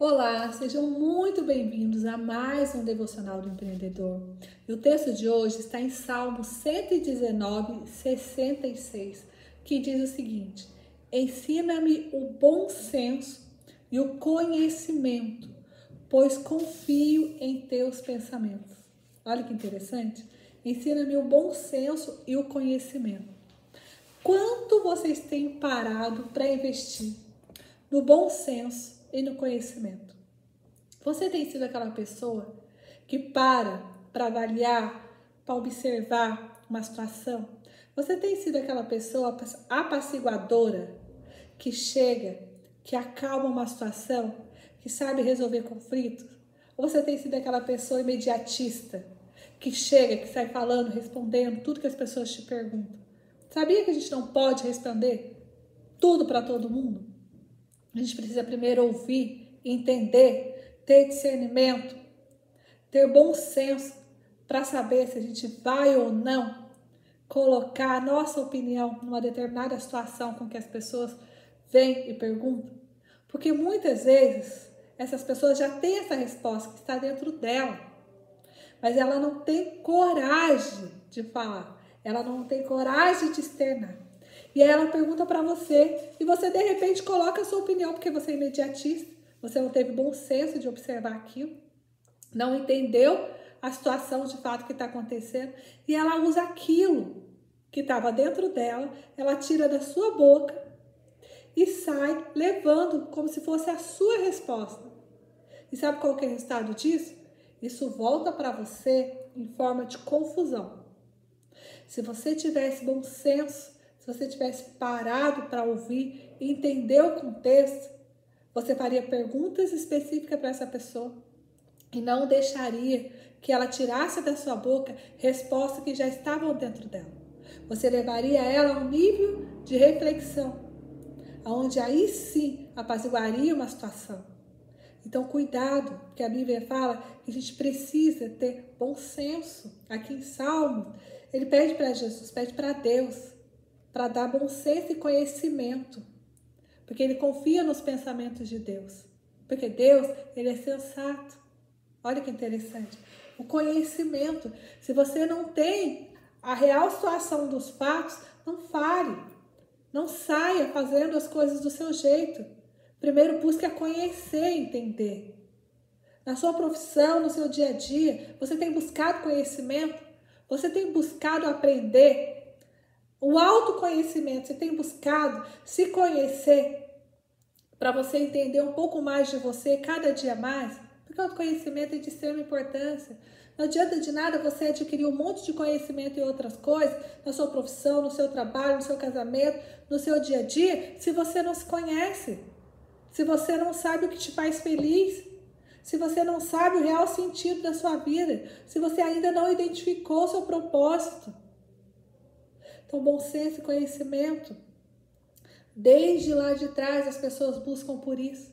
Olá, sejam muito bem-vindos a mais um Devocional do Empreendedor. E o texto de hoje está em Salmo 119, 66, que diz o seguinte: Ensina-me o bom senso e o conhecimento, pois confio em teus pensamentos. Olha que interessante. Ensina-me o bom senso e o conhecimento. Quanto vocês têm parado para investir no bom senso e no conhecimento. Você tem sido aquela pessoa que para para avaliar, para observar uma situação. Você tem sido aquela pessoa apaciguadora que chega, que acalma uma situação, que sabe resolver conflitos? Ou você tem sido aquela pessoa imediatista que chega, que sai falando, respondendo tudo que as pessoas te perguntam? Sabia que a gente não pode responder tudo para todo mundo? A gente precisa primeiro ouvir, entender, ter discernimento, ter bom senso para saber se a gente vai ou não colocar a nossa opinião numa determinada situação com que as pessoas vêm e perguntam. Porque muitas vezes essas pessoas já têm essa resposta que está dentro dela, mas ela não tem coragem de falar, ela não tem coragem de externar. E aí ela pergunta para você e você de repente coloca a sua opinião porque você é imediatista, você não teve bom senso de observar aquilo, não entendeu a situação de fato que está acontecendo e ela usa aquilo que estava dentro dela, ela tira da sua boca e sai levando como se fosse a sua resposta. E sabe qual que é o resultado disso? Isso volta para você em forma de confusão. Se você tivesse bom senso se você tivesse parado para ouvir e entender o contexto, você faria perguntas específicas para essa pessoa e não deixaria que ela tirasse da sua boca respostas que já estavam dentro dela. Você levaria ela a um nível de reflexão, aonde aí sim apaziguaria uma situação. Então, cuidado, porque a Bíblia fala que a gente precisa ter bom senso. Aqui em Salmo, ele pede para Jesus, pede para Deus para dar bom senso e conhecimento, porque ele confia nos pensamentos de Deus, porque Deus ele é sensato. Olha que interessante. O conhecimento. Se você não tem a real situação dos fatos, não fale. Não saia fazendo as coisas do seu jeito. Primeiro busque a conhecer entender. Na sua profissão, no seu dia a dia, você tem buscado conhecimento? Você tem buscado aprender o autoconhecimento, você tem buscado se conhecer para você entender um pouco mais de você cada dia mais? Porque o autoconhecimento é de extrema importância. Não adianta de nada você adquirir um monte de conhecimento em outras coisas, na sua profissão, no seu trabalho, no seu casamento, no seu dia a dia, se você não se conhece. Se você não sabe o que te faz feliz. Se você não sabe o real sentido da sua vida. Se você ainda não identificou o seu propósito. Então, bom senso e conhecimento. Desde lá de trás as pessoas buscam por isso.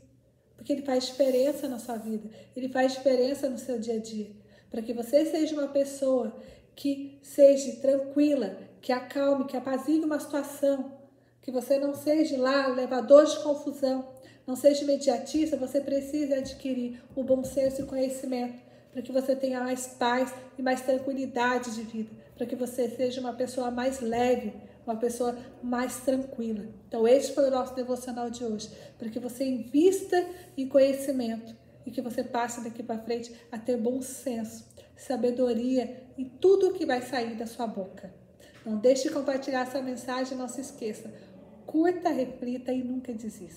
Porque ele faz diferença na sua vida. Ele faz diferença no seu dia a dia. Para que você seja uma pessoa que seja tranquila, que acalme, que apazigue uma situação. Que você não seja lá levador de confusão. Não seja imediatista, você precisa adquirir o bom senso e conhecimento para que você tenha mais paz e mais tranquilidade de vida, para que você seja uma pessoa mais leve, uma pessoa mais tranquila. Então, este foi o nosso devocional de hoje, para que você invista em conhecimento e que você passe daqui para frente a ter bom senso, sabedoria em tudo que vai sair da sua boca. Não deixe de compartilhar essa mensagem, não se esqueça. Curta, reflita e nunca desista.